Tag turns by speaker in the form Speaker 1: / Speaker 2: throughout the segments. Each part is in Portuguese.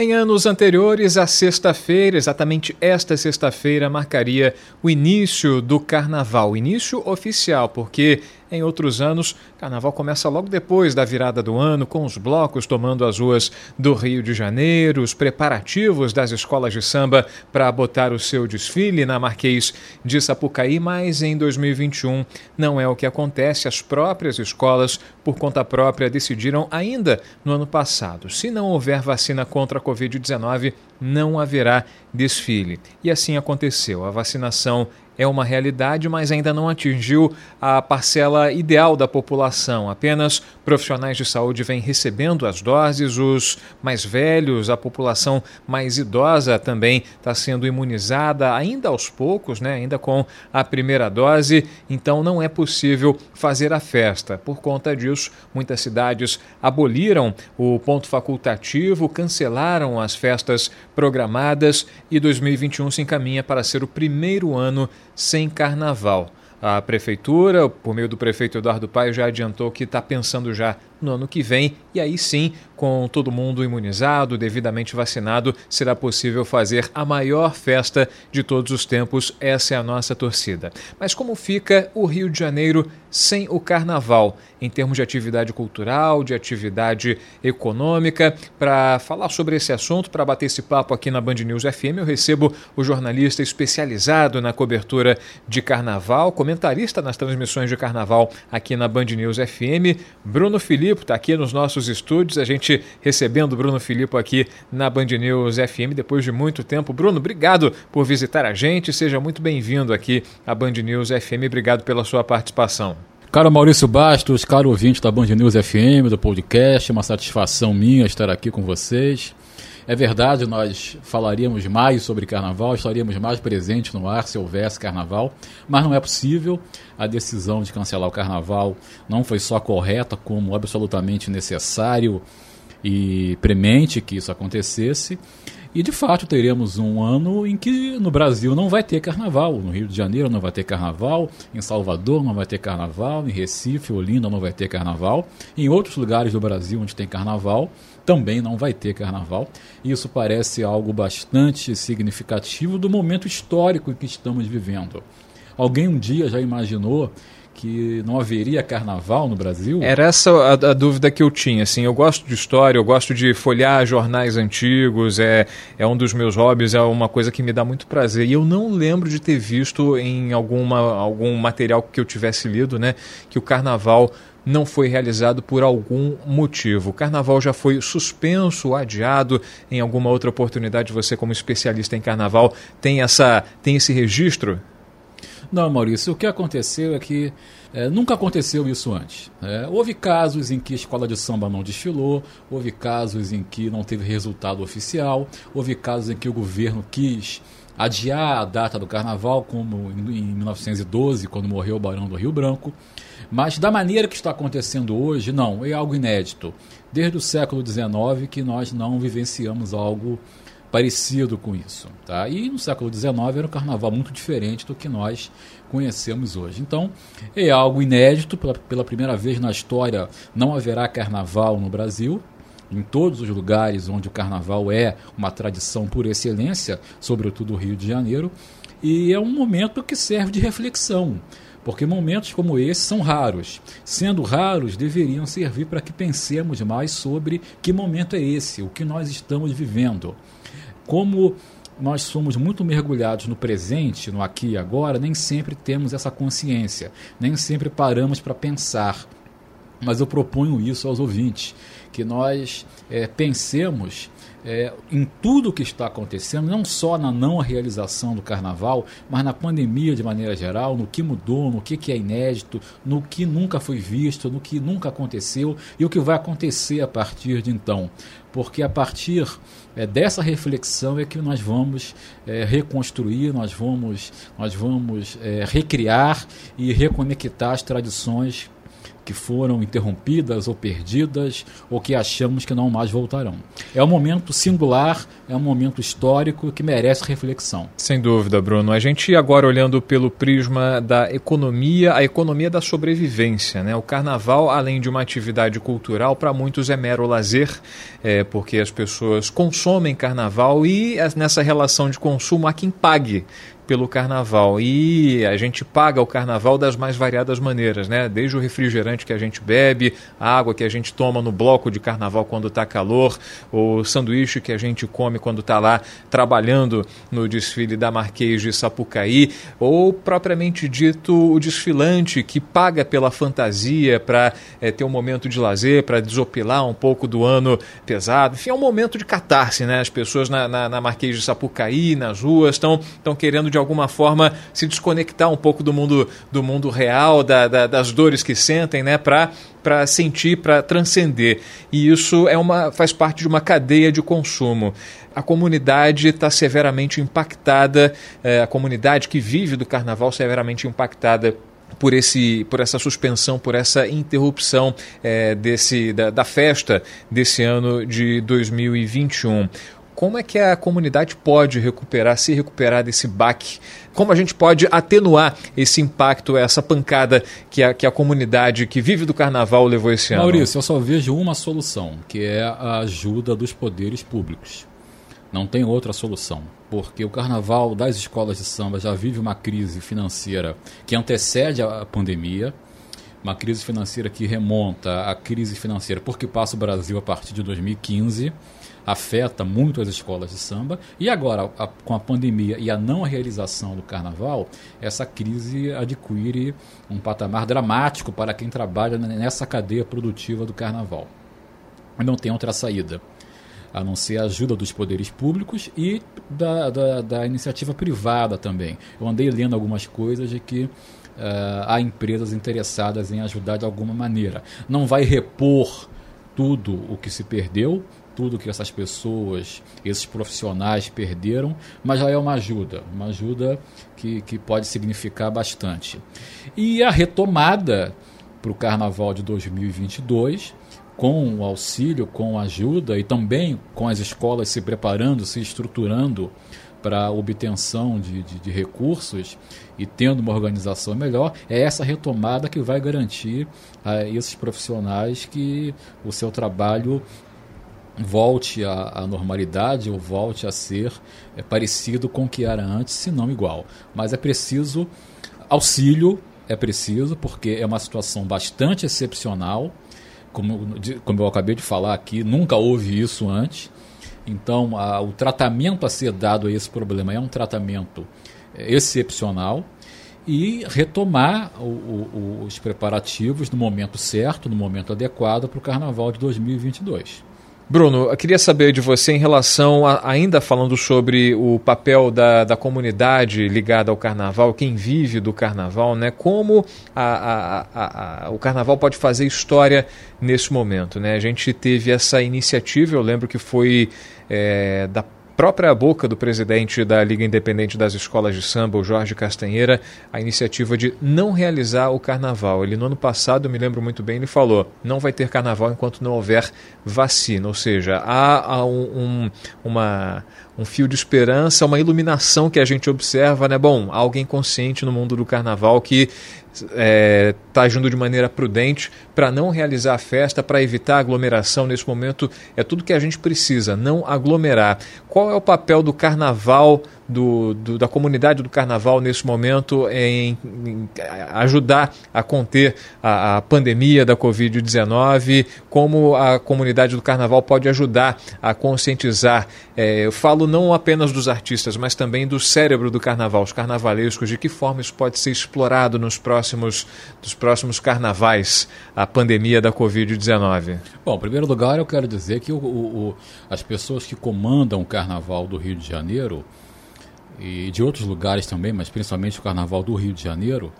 Speaker 1: Em anos anteriores, a sexta-feira, exatamente esta sexta-feira, marcaria o início do carnaval, início oficial, porque em outros anos, carnaval começa logo depois da virada do ano, com os blocos tomando as ruas do Rio de Janeiro, os preparativos das escolas de samba para botar o seu desfile na Marquês de Sapucaí, mas em 2021 não é o que acontece. As próprias escolas, por conta própria, decidiram ainda no ano passado: se não houver vacina contra a Covid-19, não haverá desfile. E assim aconteceu. A vacinação é uma realidade, mas ainda não atingiu a parcela ideal da população. Apenas profissionais de saúde vêm recebendo as doses, os mais velhos, a população mais idosa também está sendo imunizada, ainda aos poucos, né? ainda com a primeira dose, então não é possível fazer a festa. Por conta disso, muitas cidades aboliram o ponto facultativo, cancelaram as festas programadas e 2021 se encaminha para ser o primeiro ano sem carnaval. A prefeitura, por meio do prefeito Eduardo Paes, já adiantou que está pensando já no ano que vem e aí sim, com todo mundo imunizado, devidamente vacinado, será possível fazer a maior festa de todos os tempos. Essa é a nossa torcida. Mas como fica o Rio de Janeiro sem o carnaval, em termos de atividade cultural, de atividade econômica? Para falar sobre esse assunto, para bater esse papo aqui na Band News FM, eu recebo o jornalista especializado na cobertura de carnaval, comentarista nas transmissões de carnaval aqui na Band News FM, Bruno Filipe, está aqui nos nossos estúdios, a gente recebendo o Bruno Filipe aqui na Band News FM depois de muito tempo. Bruno, obrigado por visitar a gente, seja muito bem-vindo aqui à Band News FM, obrigado pela sua participação.
Speaker 2: Caro Maurício Bastos, caro ouvinte da Band News FM, do podcast, uma satisfação minha estar aqui com vocês. É verdade, nós falaríamos mais sobre carnaval, estaríamos mais presentes no ar se houvesse carnaval, mas não é possível. A decisão de cancelar o carnaval não foi só correta, como absolutamente necessário e premente que isso acontecesse. E de fato teremos um ano em que no Brasil não vai ter carnaval, no Rio de Janeiro não vai ter carnaval, em Salvador não vai ter carnaval, em Recife, Olinda não vai ter carnaval, em outros lugares do Brasil onde tem carnaval também não vai ter carnaval. Isso parece algo bastante significativo do momento histórico em que estamos vivendo. Alguém um dia já imaginou que não haveria carnaval no Brasil?
Speaker 1: Era essa a, a, dúvida que eu tinha. Assim, eu gosto de história, eu gosto de folhear jornais antigos, é, é um dos meus hobbies, é uma coisa que me dá muito prazer. E eu não lembro de ter visto em alguma, algum material que eu tivesse lido, né, que o carnaval não foi realizado por algum motivo. O carnaval já foi suspenso, adiado em alguma outra oportunidade. Você, como especialista em carnaval, tem essa tem esse registro?
Speaker 2: Não, Maurício, o que aconteceu é que é, nunca aconteceu isso antes. É, houve casos em que a escola de samba não desfilou, houve casos em que não teve resultado oficial, houve casos em que o governo quis adiar a data do carnaval, como em 1912, quando morreu o Barão do Rio Branco. Mas da maneira que está acontecendo hoje, não, é algo inédito. Desde o século XIX que nós não vivenciamos algo parecido com isso. Tá? E no século XIX era um carnaval muito diferente do que nós conhecemos hoje. Então, é algo inédito, pela, pela primeira vez na história não haverá carnaval no Brasil. Em todos os lugares onde o carnaval é uma tradição por excelência, sobretudo o Rio de Janeiro, e é um momento que serve de reflexão porque momentos como esse são raros. Sendo raros, deveriam servir para que pensemos mais sobre que momento é esse, o que nós estamos vivendo como nós somos muito mergulhados no presente, no aqui e agora, nem sempre temos essa consciência, nem sempre paramos para pensar. Mas eu proponho isso aos ouvintes, que nós é, pensemos é, em tudo o que está acontecendo, não só na não realização do carnaval, mas na pandemia de maneira geral, no que mudou, no que, que é inédito, no que nunca foi visto, no que nunca aconteceu e o que vai acontecer a partir de então. Porque a partir é, dessa reflexão é que nós vamos é, reconstruir, nós vamos, nós vamos é, recriar e reconectar as tradições que foram interrompidas ou perdidas ou que achamos que não mais voltarão. É um momento singular, é um momento histórico que merece reflexão.
Speaker 1: Sem dúvida, Bruno. A gente agora olhando pelo prisma da economia, a economia da sobrevivência. Né? O carnaval, além de uma atividade cultural, para muitos é mero lazer, é, porque as pessoas consomem carnaval e nessa relação de consumo há quem pague pelo carnaval. E a gente paga o carnaval das mais variadas maneiras, né? Desde o refrigerante que a gente bebe, a água que a gente toma no bloco de carnaval quando está calor, o sanduíche que a gente come quando está lá trabalhando no desfile da Marquês de Sapucaí, ou propriamente dito o desfilante que paga pela fantasia para é, ter um momento de lazer, para desopilar um pouco do ano pesado. Enfim, é um momento de catarse, né? As pessoas na, na, na Marquês de Sapucaí, nas ruas, estão querendo de de alguma forma se desconectar um pouco do mundo, do mundo real, da, da, das dores que sentem, né, para para sentir, para transcender. E isso é uma, faz parte de uma cadeia de consumo. A comunidade está severamente impactada, é, a comunidade que vive do carnaval severamente impactada por, esse, por essa suspensão, por essa interrupção é, desse, da, da festa desse ano de 2021 como é que a comunidade pode recuperar, se recuperar desse baque? Como a gente pode atenuar esse impacto, essa pancada que a, que a comunidade que vive do carnaval levou esse ano?
Speaker 2: Maurício, eu só vejo uma solução, que é a ajuda dos poderes públicos. Não tem outra solução, porque o carnaval das escolas de samba já vive uma crise financeira que antecede a pandemia, uma crise financeira que remonta à crise financeira porque passa o Brasil a partir de 2015 afeta muito as escolas de samba. E agora, a, com a pandemia e a não realização do carnaval, essa crise adquire um patamar dramático para quem trabalha nessa cadeia produtiva do carnaval. Não tem outra saída a não ser a ajuda dos poderes públicos e da, da, da iniciativa privada também. Eu andei lendo algumas coisas de que uh, há empresas interessadas em ajudar de alguma maneira. Não vai repor tudo o que se perdeu, tudo que essas pessoas, esses profissionais perderam, mas já é uma ajuda, uma ajuda que, que pode significar bastante. E a retomada para o Carnaval de 2022, com o auxílio, com a ajuda e também com as escolas se preparando, se estruturando para obtenção de, de, de, recursos e tendo uma organização melhor, é essa retomada que vai garantir a esses profissionais que o seu trabalho volte à, à, normalidade ou volte a ser é, parecido com o que era antes, se não igual. Mas é preciso auxílio, é preciso, porque é uma situação bastante excepcional. Como, como eu acabei de falar aqui, nunca houve isso antes. Então, a, o tratamento a ser dado a esse problema é um tratamento é, excepcional e retomar o, o, os preparativos no momento certo, no momento adequado para o Carnaval de 2022.
Speaker 1: Bruno, eu queria saber de você em relação, a, ainda falando sobre o papel da, da comunidade ligada ao carnaval, quem vive do carnaval, né? Como a, a, a, o carnaval pode fazer história nesse momento, né? A gente teve essa iniciativa, eu lembro que foi é, da própria boca do presidente da Liga Independente das Escolas de Samba, o Jorge Castanheira, a iniciativa de não realizar o carnaval. Ele, no ano passado, me lembro muito bem, ele falou: não vai ter carnaval enquanto não houver vacina. Ou seja, há, há um, um, uma, um fio de esperança, uma iluminação que a gente observa, né? Bom, alguém consciente no mundo do carnaval que está é, tá agindo de maneira prudente para não realizar a festa, para evitar aglomeração nesse momento. É tudo que a gente precisa, não aglomerar. Qual é o papel do carnaval? Do, do, da comunidade do carnaval nesse momento em, em ajudar a conter a, a pandemia da Covid-19, como a comunidade do carnaval pode ajudar a conscientizar. É, eu falo não apenas dos artistas, mas também do cérebro do carnaval, os carnavalescos, de que forma isso pode ser explorado nos próximos, nos próximos carnavais, a pandemia da Covid-19.
Speaker 2: Bom, em primeiro lugar, eu quero dizer que o, o, as pessoas que comandam o carnaval do Rio de Janeiro e de outros lugares também, mas principalmente o Carnaval do Rio de Janeiro,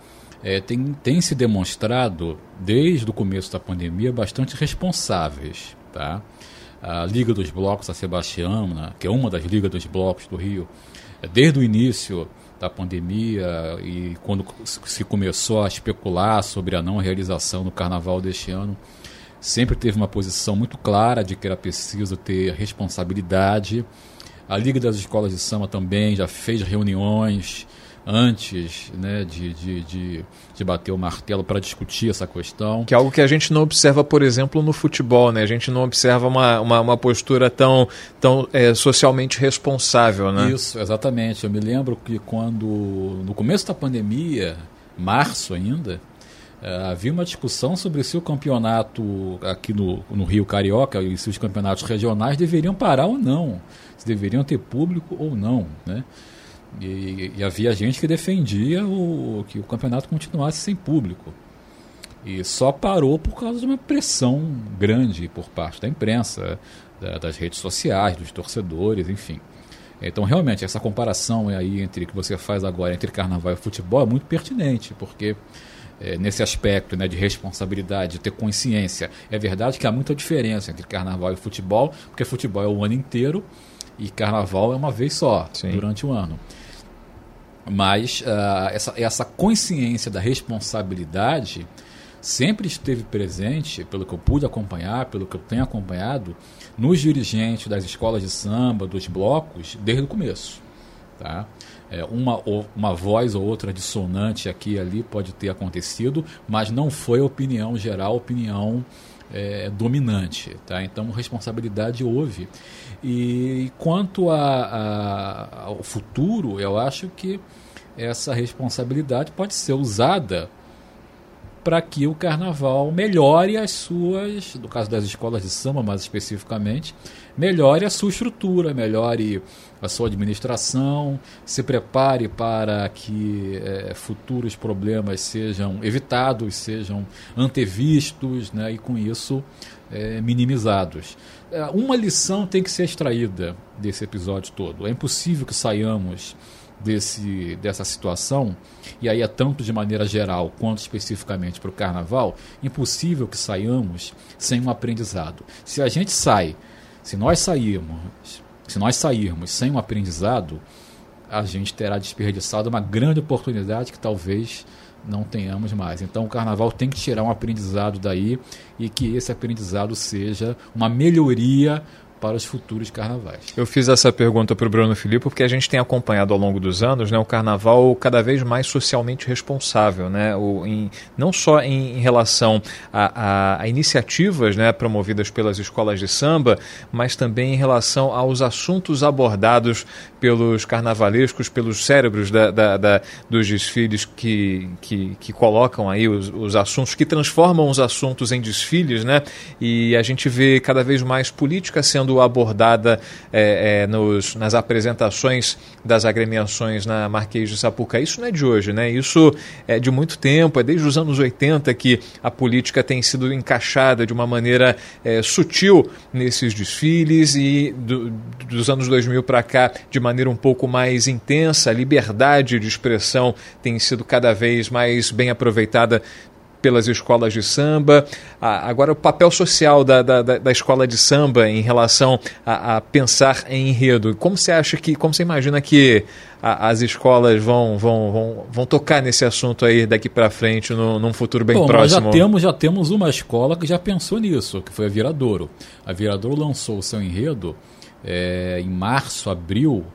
Speaker 2: é, tem, tem se demonstrado, desde o começo da pandemia, bastante responsáveis. Tá? a Liga dos Blocos, a Sebastiana, que é uma das Ligas dos Blocos do Rio, desde o início da pandemia e quando se começou a especular sobre a não realização do carnaval deste ano, sempre teve uma posição muito clara de que era preciso ter responsabilidade. A Liga das Escolas de Samba também já fez reuniões antes né, de, de, de, de bater o martelo para discutir essa questão.
Speaker 1: Que é algo que a gente não observa, por exemplo, no futebol, né? A gente não observa uma, uma, uma postura tão, tão é, socialmente responsável, né?
Speaker 2: Isso, exatamente. Eu me lembro que quando, no começo da pandemia, março ainda, Uh, havia uma discussão sobre se o campeonato aqui no, no Rio Carioca e se os campeonatos regionais deveriam parar ou não, se deveriam ter público ou não. Né? E, e, havia gente que defendia o, que o campeonato continuasse sem público. E só parou por causa de uma pressão grande por parte da imprensa, da, das redes sociais, dos torcedores, enfim. Então, realmente, essa comparação aí entre que você faz agora entre carnaval e futebol é muito pertinente, porque é, nesse aspecto né, de responsabilidade, de ter consciência, é verdade que há muita diferença entre carnaval e futebol, porque futebol é o ano inteiro e carnaval é uma vez só, Sim. durante o ano. Mas uh, essa, essa consciência da responsabilidade sempre esteve presente, pelo que eu pude acompanhar, pelo que eu tenho acompanhado, nos dirigentes das escolas de samba, dos blocos, desde o começo. Tá? É, uma, uma voz ou outra dissonante aqui e ali pode ter acontecido, mas não foi a opinião geral, a opinião é, dominante. Tá? Então, responsabilidade houve. E quanto a, a, ao futuro, eu acho que essa responsabilidade pode ser usada para que o carnaval melhore as suas, no caso das escolas de samba mais especificamente, melhore a sua estrutura, melhore a sua administração, se prepare para que é, futuros problemas sejam evitados, sejam antevistos né, e com isso é, minimizados. É, uma lição tem que ser extraída desse episódio todo. É impossível que saiamos desse, dessa situação, e aí é tanto de maneira geral quanto especificamente para o carnaval, impossível que saiamos sem um aprendizado. Se a gente sai, se nós sairmos, se nós sairmos sem um aprendizado, a gente terá desperdiçado uma grande oportunidade que talvez não tenhamos mais. Então o carnaval tem que tirar um aprendizado daí e que esse aprendizado seja uma melhoria para os futuros carnavais.
Speaker 1: Eu fiz essa pergunta para o Bruno Filipe porque a gente tem acompanhado ao longo dos anos né, o carnaval cada vez mais socialmente responsável, né, o, em, não só em, em relação a, a, a, iniciativas né, promovidas pelas escolas de samba, mas também em relação aos assuntos abordados pelos carnavalescos, pelos cérebros da, da, da, dos desfiles que, que, que colocam aí os, os, assuntos, que transformam os assuntos em desfiles, né? E a gente vê cada vez mais política sendo abordada é, é, nos, nas apresentações das agremiações na Marquês de Sapucaí. Isso não é de hoje, né? Isso é de muito tempo, é desde os anos 80 que a política tem sido encaixada de uma maneira é, sutil nesses desfiles e do, dos anos 2000 para cá de maneira um pouco mais intensa, a liberdade de expressão tem sido cada vez mais bem aproveitada pelas escolas de samba. agora, o papel social da, da, da, escola de samba em relação a, a, pensar em enredo. Como você acha que, como você imagina que a, as escolas vão, vão, vão, vão tocar nesse assunto aí daqui para frente, no, num futuro bem
Speaker 2: Bom,
Speaker 1: próximo?
Speaker 2: Nós já temos, já temos uma escola que já pensou nisso, que foi a Viradouro. A Viradouro lançou o seu enredo é, em março, abril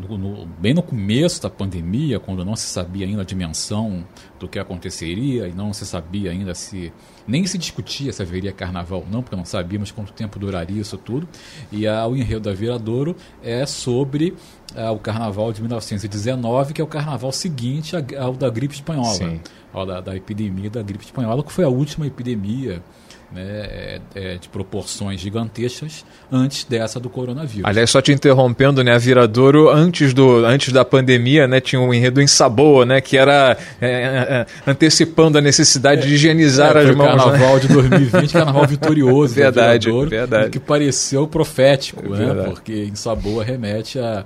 Speaker 2: no, no, bem no começo da pandemia, quando não se sabia ainda a dimensão do que aconteceria e não se sabia ainda se nem se discutia se haveria carnaval ou não, porque não sabíamos quanto tempo duraria isso tudo. E a, o enredo da Viradouro é sobre a, o carnaval de 1919, que é o carnaval seguinte ao da gripe espanhola, ao da, da epidemia da gripe espanhola, que foi a última epidemia né, é, é, de proporções gigantescas antes dessa do coronavírus.
Speaker 1: Aliás, só te interrompendo, né, a Viradouro, antes, do, antes da pandemia, né, tinha um enredo em Saboa, né, que era é, é, é antecipando a necessidade de higienizar as mãos.
Speaker 2: carnaval
Speaker 1: né?
Speaker 2: de 2020, carnaval vitorioso
Speaker 1: verdade, Viradouro, verdade.
Speaker 2: que pareceu profético, né, porque em Saboa remete a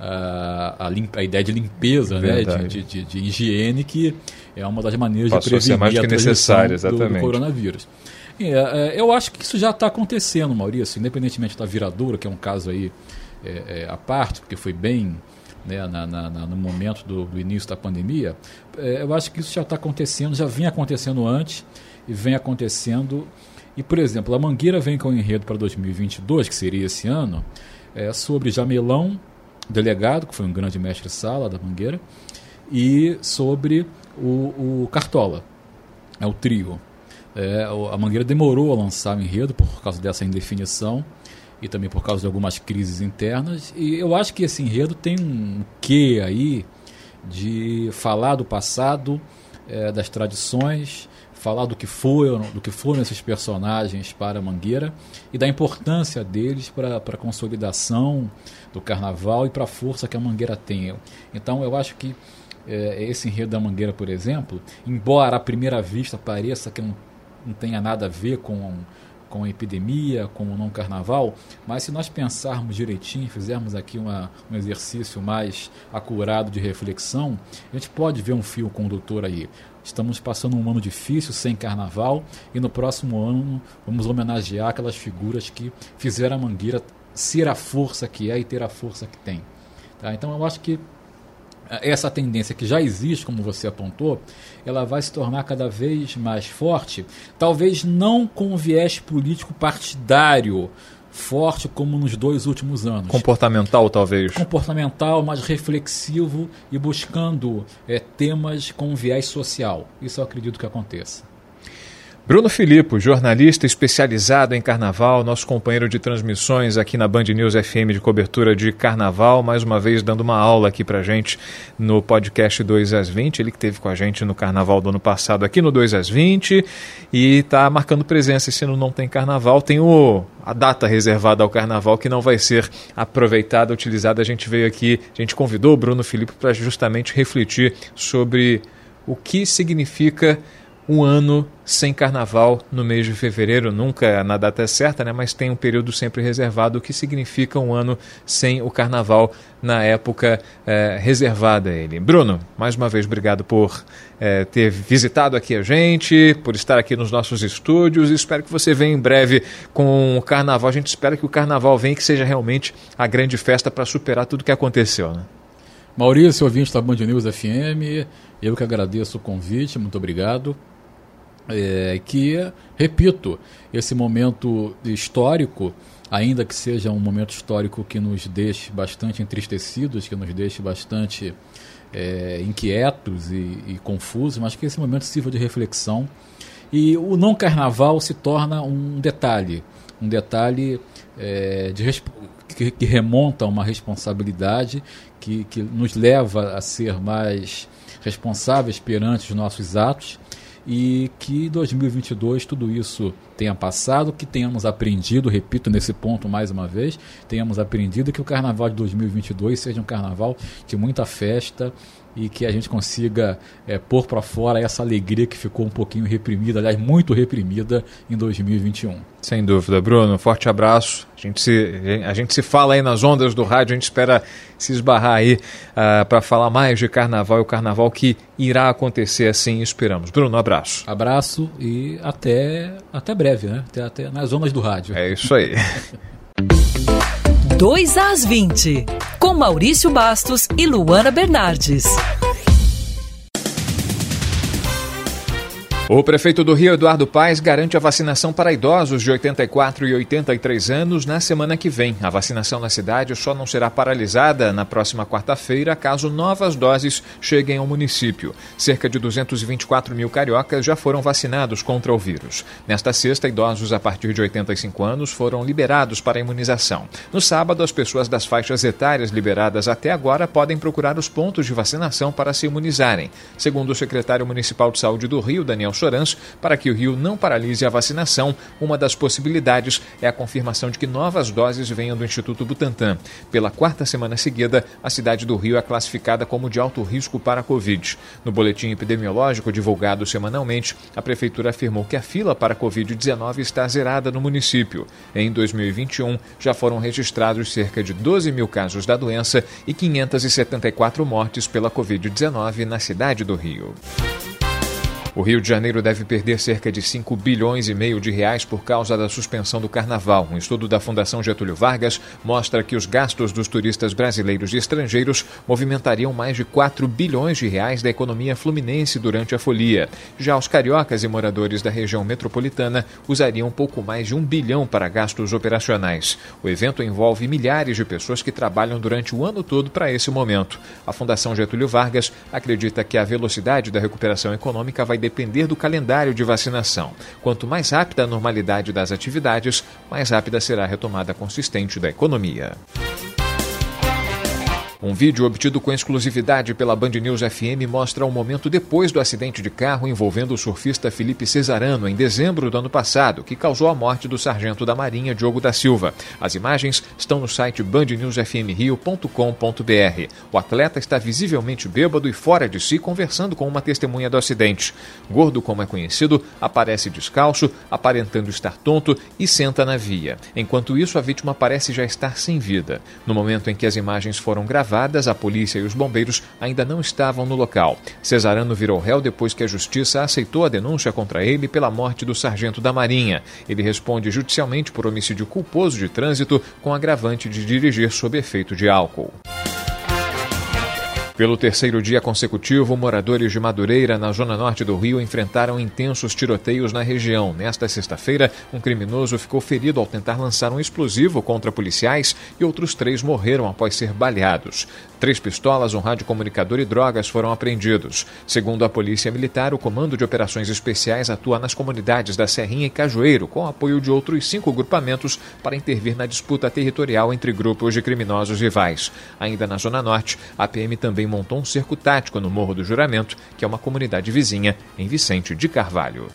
Speaker 2: a, a, a, ideia de limpeza, né, de, de, de, higiene, que é uma das maneiras Passou de prevenir a, a transmissão do, do, coronavírus. É, é, eu acho que isso já está acontecendo, Maurício, independentemente da viradura, que é um caso aí é, é, à parte, porque foi bem né, na, na, no momento do, do, início da pandemia, é, eu acho que isso já está acontecendo, já vinha acontecendo antes e vem acontecendo. E, por exemplo, a Mangueira vem com o enredo para 2022, que seria esse ano, é, sobre Jamelão, delegado, que foi um grande mestre-sala da Mangueira, e sobre o, o Cartola, é o trio. É, a Mangueira demorou a lançar o enredo por causa dessa indefinição e também por causa de algumas crises internas. E eu acho que esse enredo tem um quê aí de falar do passado, é, das tradições, falar do que foram, do que foram esses personagens para Mangueira e da importância deles para a consolidação do carnaval e para a força que a Mangueira tem. Então eu acho que é, esse enredo da Mangueira, por exemplo, embora à primeira vista pareça que não, não tenha nada a ver com com a epidemia, com o não carnaval, mas se nós pensarmos direitinho, fizermos aqui uma, um exercício mais acurado de reflexão, a gente pode ver um fio condutor aí. Estamos passando um ano difícil, sem carnaval, e no próximo ano vamos homenagear aquelas figuras que fizeram a Mangueira ser a força que é e ter a força que tem. Tá? Então eu acho que essa tendência que já existe, como você apontou, ela vai se tornar cada vez mais forte, talvez não com viés político partidário forte como nos dois últimos anos.
Speaker 1: Comportamental, talvez.
Speaker 2: Comportamental, mais reflexivo e buscando é, temas com viés social. Isso eu acredito que aconteça.
Speaker 1: Bruno Filippo, jornalista especializado em carnaval, nosso companheiro de transmissões aqui na Band News FM de cobertura de carnaval, mais uma vez dando uma aula aqui pra gente no podcast 2 às 20. Ele que teve com a gente no carnaval do ano passado aqui no 2 às 20 e tá marcando presença. Esse não tem carnaval, tem o, a data reservada ao carnaval que não vai ser aproveitada, utilizada. A gente veio aqui, a gente convidou o Bruno Filippo para justamente refletir sobre o que significa um ano sem carnaval no mês de fevereiro, nunca na data certa, né, mas tem um período sempre reservado, o que significa um ano sem o carnaval na época é, reservada a ele. Bruno, mais uma vez, obrigado por é, ter visitado aqui a gente, por estar aqui nos nossos estúdios. Espero que você venha em breve com o carnaval. A gente espera que o carnaval venha e que seja realmente a grande festa para superar tudo que aconteceu. Né?
Speaker 2: Maurício, ouvinte da Band News FM, eu que agradeço o convite, muito obrigado é, que, repito, esse momento histórico, ainda que seja um momento histórico que nos deixe bastante entristecidos, que nos deixe bastante é, inquietos e, e, confusos, mas que esse momento sirva de reflexão. E o não carnaval se torna um detalhe, um detalhe é, de, que, que, remonta a uma responsabilidade que, que nos leva a ser mais responsáveis perante os nossos atos e que 2022 tudo isso tenha passado, que tenhamos aprendido, repito nesse ponto mais uma vez, tenhamos aprendido que o carnaval de 2022 seja um carnaval de muita festa e que a gente consiga é, pôr para fora essa alegria que ficou um pouquinho reprimida, aliás, muito reprimida em 2021.
Speaker 1: Sem dúvida, Bruno. Forte abraço. A gente se, a gente se fala aí nas ondas do rádio, a gente espera se esbarrar aí uh, ah, para falar mais de carnaval e o carnaval que irá acontecer assim, esperamos. Bruno, um abraço.
Speaker 2: Abraço e até, até breve, né? Até, até nas ondas do rádio.
Speaker 1: É isso aí.
Speaker 3: 2 às 20, com Maurício Bastos e Luana Bernardes.
Speaker 1: O prefeito do Rio, Eduardo Paes, garante a vacinação para idosos de 84 e 83 anos na semana que vem. A vacinação na cidade só não será paralisada na próxima quarta-feira caso novas doses cheguem ao município. Cerca de 224 mil cariocas já foram vacinados contra o vírus. Nesta sexta, idosos a partir de 85 anos foram liberados para a imunização. No sábado, as pessoas das faixas etárias liberadas até agora podem procurar os pontos de vacinação para se imunizarem. Segundo o secretário municipal de saúde do Rio, Daniel Para que o Rio não paralise a vacinação. Uma das possibilidades é a confirmação de que novas doses venham do Instituto Butantan. Pela quarta semana seguida, a cidade do Rio é classificada como de alto risco para a Covid. No boletim epidemiológico divulgado semanalmente, a Prefeitura afirmou que a fila para a Covid-19 está zerada no município. Em 2021, já foram registrados cerca de 12 mil casos da doença e 574 mortes pela Covid-19 na cidade do Rio. O Rio de Janeiro deve perder cerca de 5 bilhões e meio de reais por causa da suspensão do carnaval. Um estudo da Fundação Getúlio Vargas mostra que os gastos dos turistas brasileiros e estrangeiros movimentariam mais de 4 bilhões de reais da economia fluminense durante a folia. Já os cariocas e moradores da região metropolitana usariam pouco mais de um bilhão para gastos operacionais. O evento envolve milhares de pessoas que trabalham durante o ano todo para esse momento. A Fundação Getúlio Vargas acredita que a velocidade da recuperação econômica vai depender do calendário de vacinação. Quanto mais rápida a normalidade das atividades, mais rápida será a retomada consistente da economia. Um vídeo obtido com exclusividade pela Band News FM mostra o um momento depois do acidente de carro envolvendo o surfista Felipe Cesarano em dezembro do ano passado, que causou a morte do sargento da Marinha Diogo da Silva. As imagens estão no site bandnewsfmrio.com.br. O atleta está visivelmente bêbado e fora de si conversando com uma testemunha do acidente. Gordo, como é conhecido, aparece descalço, aparentando estar tonto e senta na via. Enquanto isso, a vítima parece já estar sem vida. No momento em que as imagens foram gravadas, gravadas, a polícia e os bombeiros ainda não estavam no local. Cesarano virou réu depois que a justiça aceitou a denúncia contra ele pela morte do sargento da Marinha. Ele responde judicialmente por homicídio culposo de trânsito com agravante de dirigir sob efeito de álcool. Pelo terceiro dia consecutivo, moradores de Madureira, na zona norte do Rio, enfrentaram intensos tiroteios na região. Nesta sexta-feira, um criminoso ficou ferido ao tentar lançar um explosivo contra policiais e outros três morreram após ser baleados. Três pistolas, um radiocomunicador e drogas foram apreendidos. Segundo a Polícia Militar, o Comando de Operações Especiais atua nas comunidades da Serrinha e Cajueiro, com apoio de outros cinco grupamentos para intervir na disputa territorial entre grupos de criminosos rivais. Ainda na Zona Norte, a PM também montou um cerco tático no Morro do Juramento, que é uma comunidade vizinha, em Vicente de Carvalho.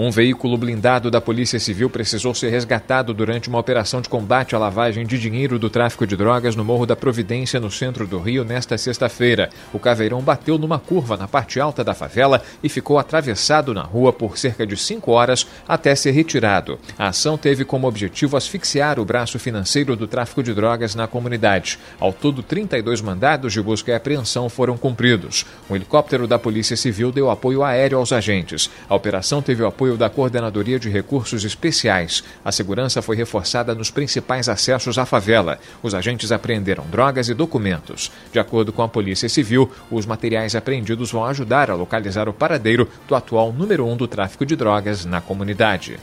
Speaker 1: Um veículo blindado da Polícia Civil precisou ser resgatado durante uma operação de combate à lavagem de dinheiro do tráfico de drogas no Morro da Providência, no centro do Rio, nesta sexta-feira. O caveirão bateu numa curva na parte alta da favela e ficou atravessado na rua por cerca de cinco horas até ser retirado. A ação teve como objetivo asfixiar o braço financeiro do tráfico de drogas na comunidade. Ao todo, 32 mandados de busca e apreensão foram cumpridos. Um helicóptero da Polícia Civil deu apoio aéreo aos agentes. A operação teve o apoio apoio da Coordenadoria de Recursos Especiais. A segurança foi reforçada nos principais acessos à favela. Os agentes apreenderam drogas e documentos. De acordo com a Polícia Civil, os materiais apreendidos vão ajudar a localizar o paradeiro do atual número um do tráfico de drogas na comunidade.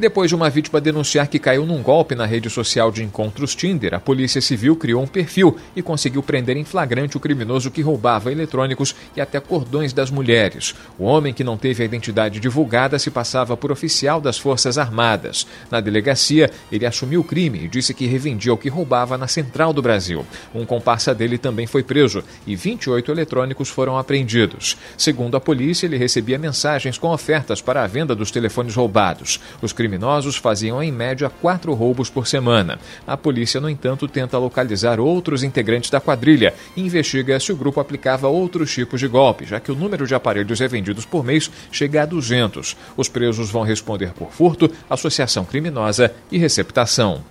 Speaker 1: Depois de uma vítima denunciar que caiu num golpe na rede social de encontros Tinder, a Polícia Civil criou um perfil e conseguiu prender em flagrante o criminoso que roubava eletrônicos e até cordões das mulheres. O homem, que não teve a identidade divulgada, se passava por oficial das Forças Armadas. Na delegacia, ele assumiu o crime e disse que revendia o que roubava na Central do Brasil. Um comparsa dele também foi preso e 28 eletrônicos foram apreendidos. Segundo a polícia, ele recebia mensagens com ofertas para a venda dos telefones roubados. Os criminosos faziam em média quatro roubos por semana. A polícia, no entanto, tenta localizar outros integrantes da quadrilha e investiga se o grupo aplicava outros tipos de golpe, já que o número de aparelhos revendidos por mês chega a 200. Os presos vão responder por furto, associação criminosa e receptação.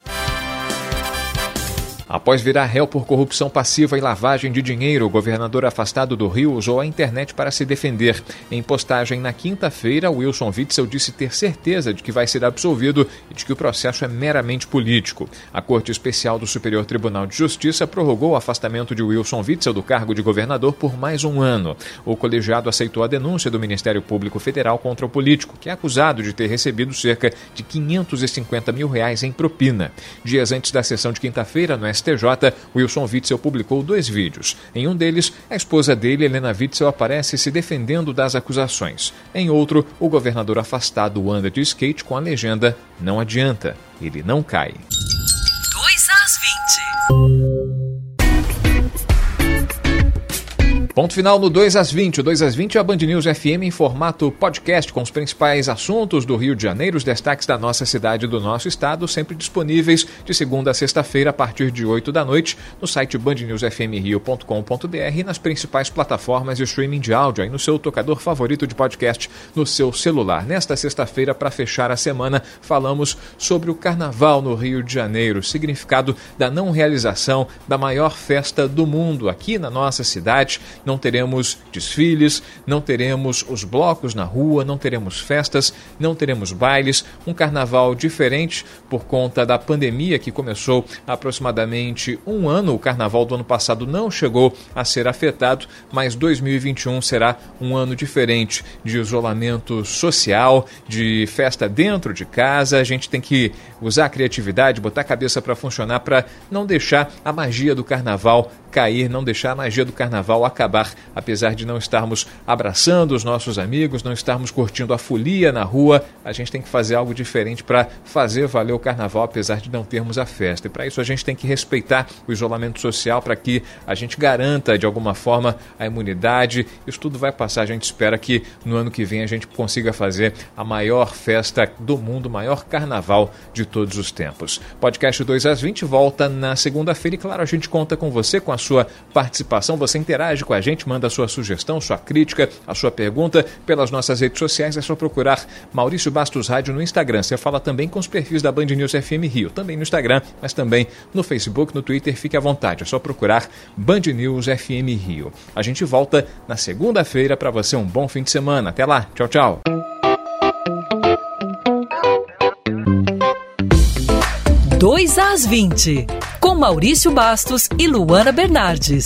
Speaker 1: Após virar réu por corrupção passiva e lavagem de dinheiro, o governador afastado do Rio usou a internet para se defender. Em postagem na quinta-feira, Wilson Witzel disse ter certeza de que vai ser absolvido e de que o processo é meramente político. A Corte Especial do Superior Tribunal de Justiça prorrogou o afastamento de Wilson Witzel do cargo de governador por mais um ano. O colegiado aceitou a denúncia do Ministério Público Federal contra o político, que é acusado de ter recebido cerca de 550 mil reais em propina. Dias antes da sessão de quinta-feira, no STJ, Wilson Witzel publicou dois vídeos. Em um deles, a esposa dele, Helena Witzel, aparece se defendendo das acusações. Em outro, o governador afastado anda de skate com a legenda: Não adianta, ele não cai. Ponto final no 2 às 20. O 2 às 20 é a Band News FM em formato podcast com os principais assuntos do Rio de Janeiro, os destaques da nossa cidade e do nosso estado, sempre disponíveis de segunda a sexta-feira a partir de 8 da noite no site bandnewsfmrio.com.br e nas principais plataformas de streaming de áudio aí no seu tocador favorito de podcast no seu celular. Nesta sexta-feira, para fechar a semana, falamos sobre o Carnaval no Rio de Janeiro, significado da não realização da maior festa do mundo aqui na nossa cidade não teremos desfiles, não teremos os blocos na rua, não teremos festas, não teremos bailes. Um carnaval diferente por conta da pandemia que começou há aproximadamente um ano. O carnaval do ano passado não chegou a ser afetado, mas 2021 será um ano diferente de isolamento social, de festa dentro de casa. A gente tem que usar a criatividade, botar a cabeça para funcionar para não deixar a magia do carnaval cair, não deixar a magia do carnaval acabar, apesar de não estarmos abraçando os nossos amigos, não estarmos curtindo a folia na rua, a gente tem que fazer algo diferente para fazer valer o carnaval, apesar de não termos a festa. E para isso a gente tem que respeitar o isolamento social para que a gente garanta de alguma forma a imunidade. Isso tudo vai passar, a gente espera que no ano que vem a gente consiga fazer a maior festa do mundo, o maior carnaval de todos os tempos. Podcast 2 às 20 volta na segunda-feira e claro, a gente conta com você com a sua participação. Você interage com a gente, manda a sua sugestão, sua crítica, a sua pergunta pelas nossas redes sociais. É só procurar Maurício Bastos Rádio no Instagram. Você fala também com os perfis da Band News FM Rio, também no Instagram, mas também no Facebook, no Twitter. Fique à vontade. É só procurar Band News FM Rio. A gente volta na segunda-feira para você um bom fim de semana. Até lá. Tchau, tchau.
Speaker 3: Dois às 20 com Maurício Bastos e Luana Bernardes.